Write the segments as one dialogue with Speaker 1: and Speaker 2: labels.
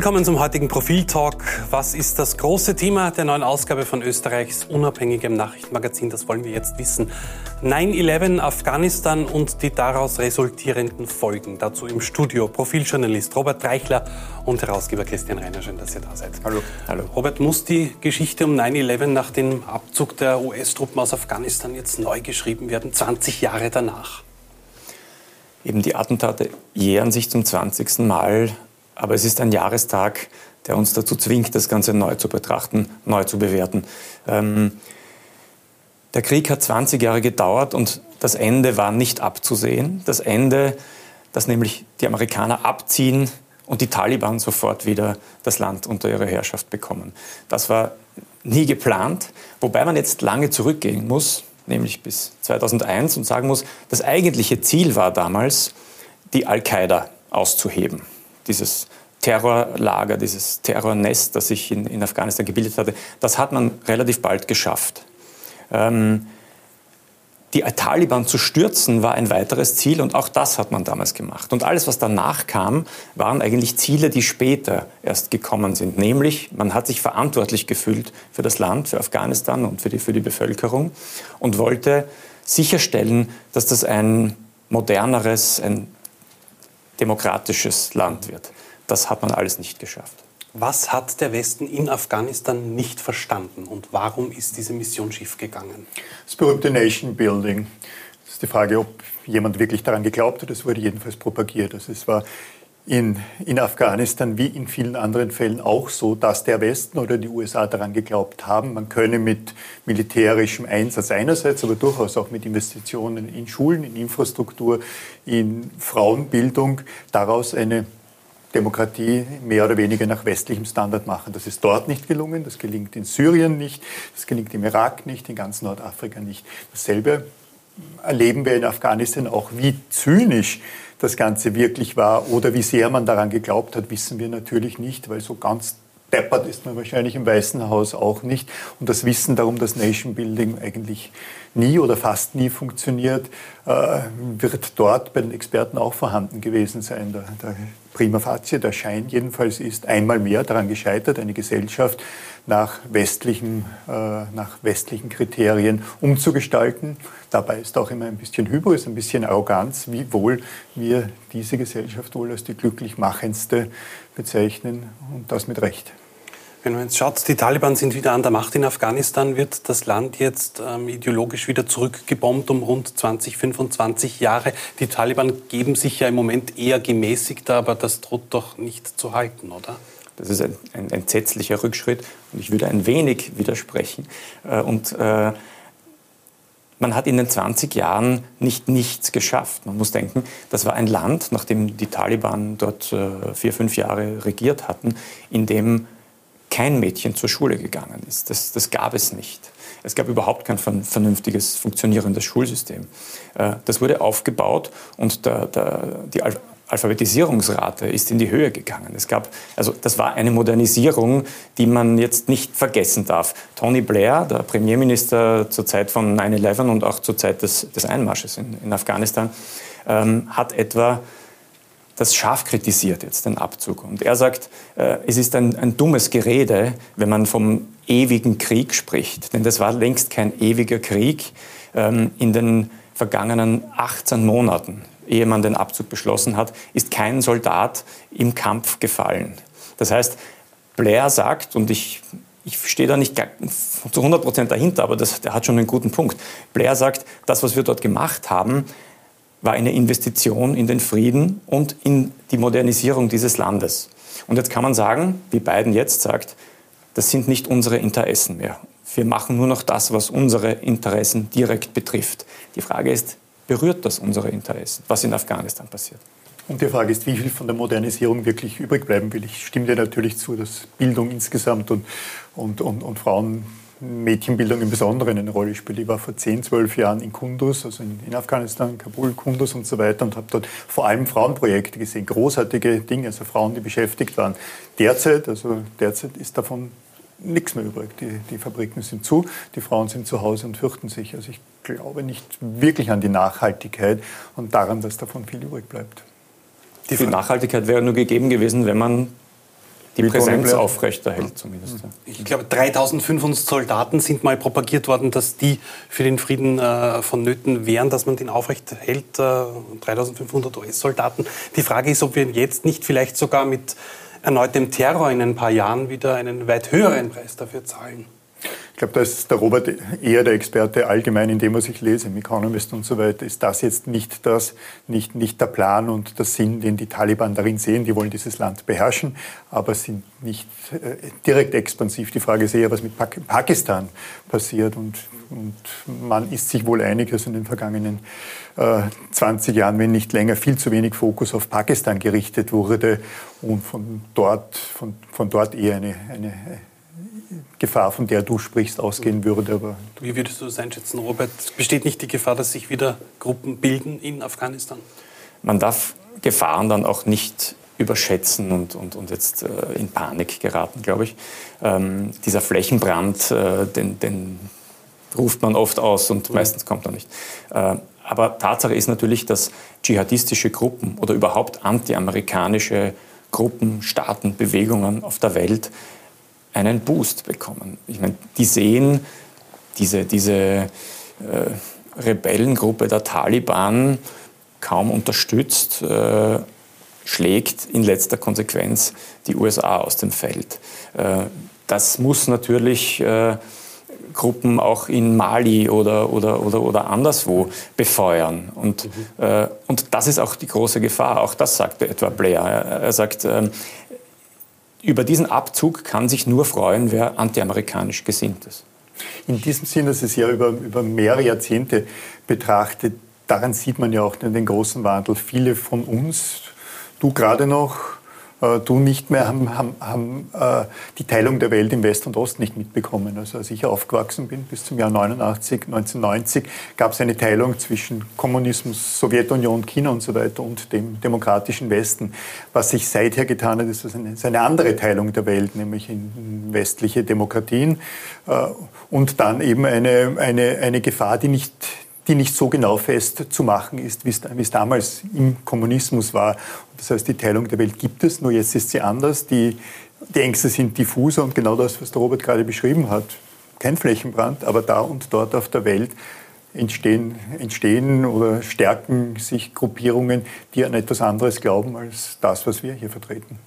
Speaker 1: Willkommen zum heutigen Profil-Talk. Was ist das große Thema der neuen Ausgabe von Österreichs unabhängigem Nachrichtenmagazin? Das wollen wir jetzt wissen. 9-11, Afghanistan und die daraus resultierenden Folgen. Dazu im Studio Profiljournalist Robert Reichler und Herausgeber Christian Reiner. Schön, dass ihr da seid.
Speaker 2: Hallo.
Speaker 1: Hallo. Robert, muss die Geschichte um 9-11 nach dem Abzug der US-Truppen aus Afghanistan jetzt neu geschrieben werden, 20 Jahre danach?
Speaker 2: Eben die Attentate jähren sich zum 20. Mal aber es ist ein Jahrestag, der uns dazu zwingt, das Ganze neu zu betrachten, neu zu bewerten. Ähm, der Krieg hat 20 Jahre gedauert und das Ende war nicht abzusehen. Das Ende, dass nämlich die Amerikaner abziehen und die Taliban sofort wieder das Land unter ihre Herrschaft bekommen. Das war nie geplant, wobei man jetzt lange zurückgehen muss, nämlich bis 2001 und sagen muss, das eigentliche Ziel war damals, die Al-Qaida auszuheben dieses Terrorlager, dieses Terrornest, das sich in, in Afghanistan gebildet hatte, das hat man relativ bald geschafft. Ähm, die Taliban zu stürzen war ein weiteres Ziel und auch das hat man damals gemacht. Und alles, was danach kam, waren eigentlich Ziele, die später erst gekommen sind. Nämlich, man hat sich verantwortlich gefühlt für das Land, für Afghanistan und für die, für die Bevölkerung und wollte sicherstellen, dass das ein moderneres, ein demokratisches Land wird. Das hat man alles nicht geschafft.
Speaker 1: Was hat der Westen in Afghanistan nicht verstanden und warum ist diese Mission schiefgegangen?
Speaker 3: Das berühmte Nation Building. Das ist die Frage, ob jemand wirklich daran geglaubt hat. Das wurde jedenfalls propagiert. Also es war in, in Afghanistan wie in vielen anderen Fällen auch so, dass der Westen oder die USA daran geglaubt haben, man könne mit militärischem Einsatz einerseits, aber durchaus auch mit Investitionen in Schulen, in Infrastruktur, in Frauenbildung daraus eine Demokratie mehr oder weniger nach westlichem Standard machen. Das ist dort nicht gelungen, das gelingt in Syrien nicht, das gelingt im Irak nicht, in ganz Nordafrika nicht. Dasselbe erleben wir in Afghanistan auch, wie zynisch das Ganze wirklich war oder wie sehr man daran geglaubt hat, wissen wir natürlich nicht, weil so ganz deppert ist man wahrscheinlich im Weißen Haus auch nicht. Und das Wissen darum, dass Nation Building eigentlich nie oder fast nie funktioniert, äh, wird dort bei den Experten auch vorhanden gewesen sein. Der, der Prima facie, der Schein jedenfalls ist einmal mehr daran gescheitert, eine Gesellschaft nach westlichen, äh, nach westlichen Kriterien umzugestalten. Dabei ist auch immer ein bisschen Hybris, ein bisschen Arroganz, wie wohl wir diese Gesellschaft wohl als die glücklich machendste bezeichnen und das mit Recht.
Speaker 1: Wenn man jetzt schaut, die Taliban sind wieder an der Macht in Afghanistan, wird das Land jetzt ähm, ideologisch wieder zurückgebombt um rund 20, 25 Jahre. Die Taliban geben sich ja im Moment eher gemäßigter, aber das droht doch nicht zu halten, oder?
Speaker 2: Das ist ein, ein entsetzlicher Rückschritt und ich würde ein wenig widersprechen. Äh, und äh, man hat in den 20 Jahren nicht nichts geschafft. Man muss denken, das war ein Land, nachdem die Taliban dort äh, vier, fünf Jahre regiert hatten, in dem kein Mädchen zur Schule gegangen ist. Das, das gab es nicht. Es gab überhaupt kein vernünftiges, funktionierendes Schulsystem. Äh, das wurde aufgebaut und der, der, die Alphabetisierungsrate ist in die Höhe gegangen. Es gab, also das war eine Modernisierung, die man jetzt nicht vergessen darf. Tony Blair, der Premierminister zur Zeit von 9-11 und auch zur Zeit des, des Einmarsches in, in Afghanistan, ähm, hat etwa das scharf kritisiert jetzt, den Abzug. Und er sagt, äh, es ist ein, ein dummes Gerede, wenn man vom ewigen Krieg spricht. Denn das war längst kein ewiger Krieg. Ähm, in den vergangenen 18 Monaten, ehe man den Abzug beschlossen hat, ist kein Soldat im Kampf gefallen. Das heißt, Blair sagt, und ich, ich stehe da nicht zu 100 Prozent dahinter, aber das, der hat schon einen guten Punkt. Blair sagt, das, was wir dort gemacht haben, war eine Investition in den Frieden und in die Modernisierung dieses Landes. Und jetzt kann man sagen, wie Biden jetzt sagt, das sind nicht unsere Interessen mehr. Wir machen nur noch das, was unsere Interessen direkt betrifft. Die Frage ist, berührt das unsere Interessen, was in Afghanistan passiert?
Speaker 3: Und die Frage ist, wie viel von der Modernisierung wirklich übrig bleiben will. Ich stimme dir natürlich zu, dass Bildung insgesamt und, und, und, und Frauen Mädchenbildung im Besonderen eine Rolle spielt. Ich war vor 10, 12 Jahren in Kunduz, also in, in Afghanistan, Kabul, Kunduz und so weiter und habe dort vor allem Frauenprojekte gesehen, großartige Dinge, also Frauen, die beschäftigt waren. Derzeit, also derzeit ist davon nichts mehr übrig. Die, die Fabriken sind zu, die Frauen sind zu Hause und fürchten sich. Also ich glaube nicht wirklich an die Nachhaltigkeit und daran, dass davon viel übrig bleibt.
Speaker 2: Die Nachhaltigkeit wäre nur gegeben gewesen, wenn man die Präsenz aufrechterhält zumindest.
Speaker 1: Ich glaube, 3500 Soldaten sind mal propagiert worden, dass die für den Frieden äh, vonnöten wären, dass man den aufrechterhält. Äh, 3500 US-Soldaten. Die Frage ist, ob wir jetzt nicht vielleicht sogar mit erneutem Terror in ein paar Jahren wieder einen weit höheren Preis dafür zahlen.
Speaker 3: Ich glaube, da ist der Robert eher der Experte allgemein in dem, was ich lese, im Economist und so weiter. Ist das jetzt nicht das, nicht, nicht der Plan und der Sinn, den die Taliban darin sehen? Die wollen dieses Land beherrschen, aber sind nicht äh, direkt expansiv. Die Frage ist eher, was mit Pak Pakistan passiert. Und, und man ist sich wohl einig, dass in den vergangenen äh, 20 Jahren, wenn nicht länger, viel zu wenig Fokus auf Pakistan gerichtet wurde und von dort, von, von dort eher eine, eine Gefahr, von der du sprichst, ausgehen würde.
Speaker 1: Aber Wie würdest du das einschätzen, Robert? Besteht nicht die Gefahr, dass sich wieder Gruppen bilden in Afghanistan?
Speaker 2: Man darf Gefahren dann auch nicht überschätzen und, und, und jetzt äh, in Panik geraten, glaube ich. Ähm, dieser Flächenbrand, äh, den, den, ruft man oft aus und mhm. meistens kommt er nicht. Äh, aber Tatsache ist natürlich, dass dschihadistische Gruppen oder überhaupt antiamerikanische Gruppen, Staaten, Bewegungen auf der Welt einen Boost bekommen. Ich meine, die sehen diese, diese äh, Rebellengruppe der Taliban kaum unterstützt, äh, schlägt in letzter Konsequenz die USA aus dem Feld. Äh, das muss natürlich äh, Gruppen auch in Mali oder, oder, oder, oder anderswo befeuern. Und, mhm. äh, und das ist auch die große Gefahr. Auch das sagte etwa Blair. Er sagt, ähm, über diesen Abzug kann sich nur freuen, wer antiamerikanisch gesinnt ist.
Speaker 3: In diesem Sinne, dass es ja über, über mehrere Jahrzehnte betrachtet, daran sieht man ja auch den großen Wandel. Viele von uns, du gerade noch, äh, du nicht mehr, haben, haben, haben äh, die Teilung der Welt im West und Ost nicht mitbekommen. Also als ich aufgewachsen bin, bis zum Jahr 89, 1990, gab es eine Teilung zwischen Kommunismus, Sowjetunion, China und so weiter und dem demokratischen Westen. Was sich seither getan hat, ist eine, ist eine andere Teilung der Welt, nämlich in westliche Demokratien äh, und dann eben eine, eine, eine Gefahr, die nicht die nicht so genau festzumachen ist, wie es damals im Kommunismus war. Das heißt, die Teilung der Welt gibt es, nur jetzt ist sie anders. Die, die Ängste sind diffuser und genau das, was der Robert gerade beschrieben hat. Kein Flächenbrand, aber da und dort auf der Welt entstehen, entstehen oder stärken sich Gruppierungen, die an etwas anderes glauben als das, was wir hier vertreten.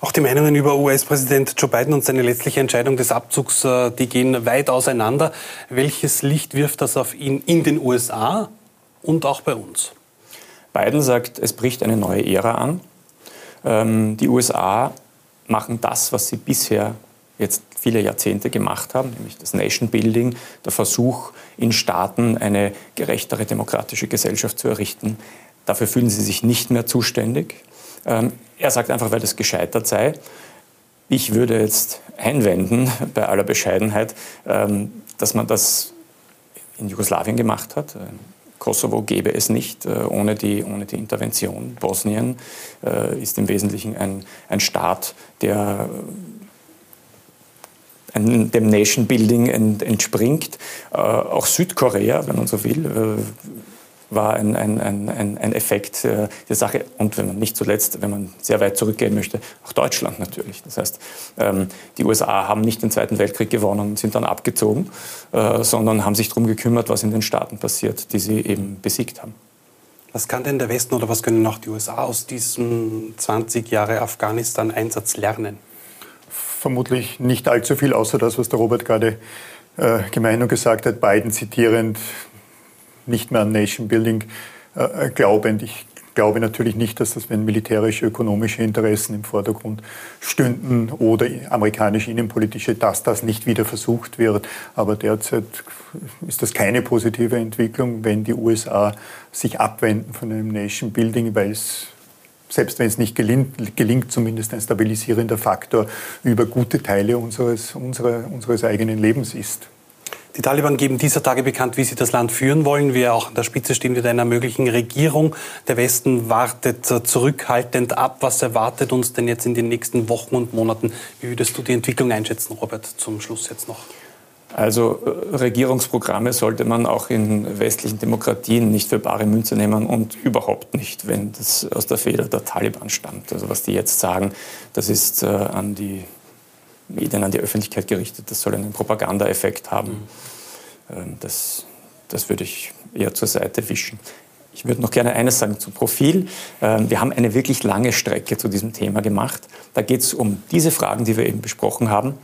Speaker 1: Auch die Meinungen über US-Präsident Joe Biden und seine letztliche Entscheidung des Abzugs, äh, die gehen weit auseinander. Welches Licht wirft das auf ihn in den USA und auch bei uns?
Speaker 2: Biden sagt, es bricht eine neue Ära an. Ähm, die USA machen das, was sie bisher jetzt viele Jahrzehnte gemacht haben, nämlich das Nation Building, der Versuch, in Staaten eine gerechtere demokratische Gesellschaft zu errichten. Dafür fühlen sie sich nicht mehr zuständig. Ähm, er sagt einfach, weil das gescheitert sei. Ich würde jetzt einwenden, bei aller Bescheidenheit, ähm, dass man das in Jugoslawien gemacht hat. Äh, Kosovo gäbe es nicht äh, ohne die, ohne die Intervention. Bosnien äh, ist im Wesentlichen ein, ein Staat, der dem Nation Building entspringt. Auch Südkorea, wenn man so will, war ein, ein, ein, ein Effekt äh, der Sache. Und wenn man nicht zuletzt, wenn man sehr weit zurückgehen möchte, auch Deutschland natürlich. Das heißt, ähm, die USA haben nicht den Zweiten Weltkrieg gewonnen und sind dann abgezogen, äh, sondern haben sich darum gekümmert, was in den Staaten passiert, die sie eben besiegt haben.
Speaker 1: Was kann denn der Westen oder was können auch die USA aus diesem 20 Jahre Afghanistan-Einsatz lernen?
Speaker 3: Vermutlich nicht allzu viel, außer das, was der Robert gerade äh, gemeint und gesagt hat, Biden zitierend, nicht mehr an Nation Building äh, glaubend. Ich glaube natürlich nicht, dass das, wenn militärische, ökonomische Interessen im Vordergrund stünden oder amerikanische innenpolitische, dass das nicht wieder versucht wird. Aber derzeit ist das keine positive Entwicklung, wenn die USA sich abwenden von einem Nation Building, weil es selbst wenn es nicht gelingt, gelingt, zumindest ein stabilisierender Faktor über gute Teile unseres, unserer, unseres eigenen Lebens ist.
Speaker 1: Die Taliban geben dieser Tage bekannt, wie sie das Land führen wollen. Wir auch an der Spitze stehen mit einer möglichen Regierung. Der Westen wartet zurückhaltend ab. Was erwartet uns denn jetzt in den nächsten Wochen und Monaten? Wie würdest du die Entwicklung einschätzen, Robert, zum Schluss jetzt noch?
Speaker 2: Also äh, Regierungsprogramme sollte man auch in westlichen Demokratien nicht für bare Münze nehmen und überhaupt nicht, wenn das aus der Feder der Taliban stammt. Also was die jetzt sagen, das ist äh, an die Medien, an die Öffentlichkeit gerichtet, das soll einen Propagandaeffekt haben. Ähm, das, das würde ich eher zur Seite wischen. Ich würde noch gerne eines sagen zum Profil. Ähm, wir haben eine wirklich lange Strecke zu diesem Thema gemacht. Da geht es um diese Fragen, die wir eben besprochen haben.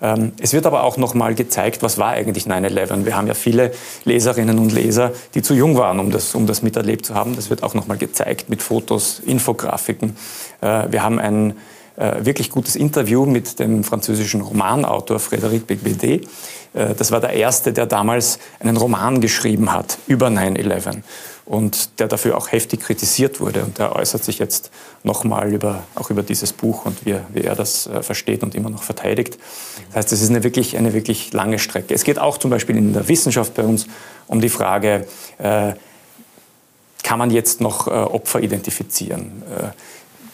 Speaker 2: Ähm, es wird aber auch noch mal gezeigt, was war eigentlich 9-11. Wir haben ja viele Leserinnen und Leser, die zu jung waren, um das, um das miterlebt zu haben. Das wird auch noch mal gezeigt mit Fotos, Infografiken. Äh, wir haben ein äh, wirklich gutes Interview mit dem französischen Romanautor Frédéric Becbédé. Äh, das war der erste, der damals einen Roman geschrieben hat über 9-11 und der dafür auch heftig kritisiert wurde. Und der äußert sich jetzt nochmal über, auch über dieses Buch und wie, wie er das äh, versteht und immer noch verteidigt. Das heißt, es ist eine wirklich, eine wirklich lange Strecke. Es geht auch zum Beispiel in der Wissenschaft bei uns um die Frage, äh, kann man jetzt noch Opfer identifizieren?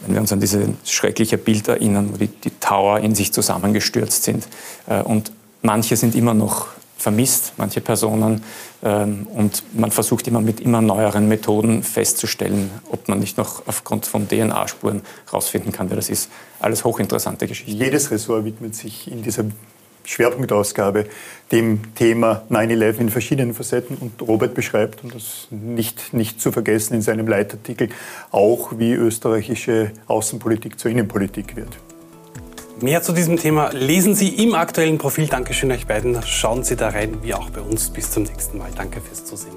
Speaker 2: Wenn wir uns an dieses schreckliche Bild erinnern, wo die, die Tower in sich zusammengestürzt sind. Äh, und manche sind immer noch vermisst, manche Personen. Ähm, und man versucht immer mit immer neueren Methoden festzustellen, ob man nicht noch aufgrund von DNA-Spuren herausfinden kann, wer das ist. Alles hochinteressante Geschichten.
Speaker 3: Jedes Ressort widmet sich in dieser Schwerpunktausgabe dem Thema 9-11 in verschiedenen Facetten und Robert beschreibt, und das nicht, nicht zu vergessen in seinem Leitartikel, auch wie österreichische Außenpolitik zur Innenpolitik wird.
Speaker 1: Mehr zu diesem Thema lesen Sie im aktuellen Profil. Dankeschön euch beiden. Schauen Sie da rein, wie auch bei uns. Bis zum nächsten Mal. Danke fürs Zusehen.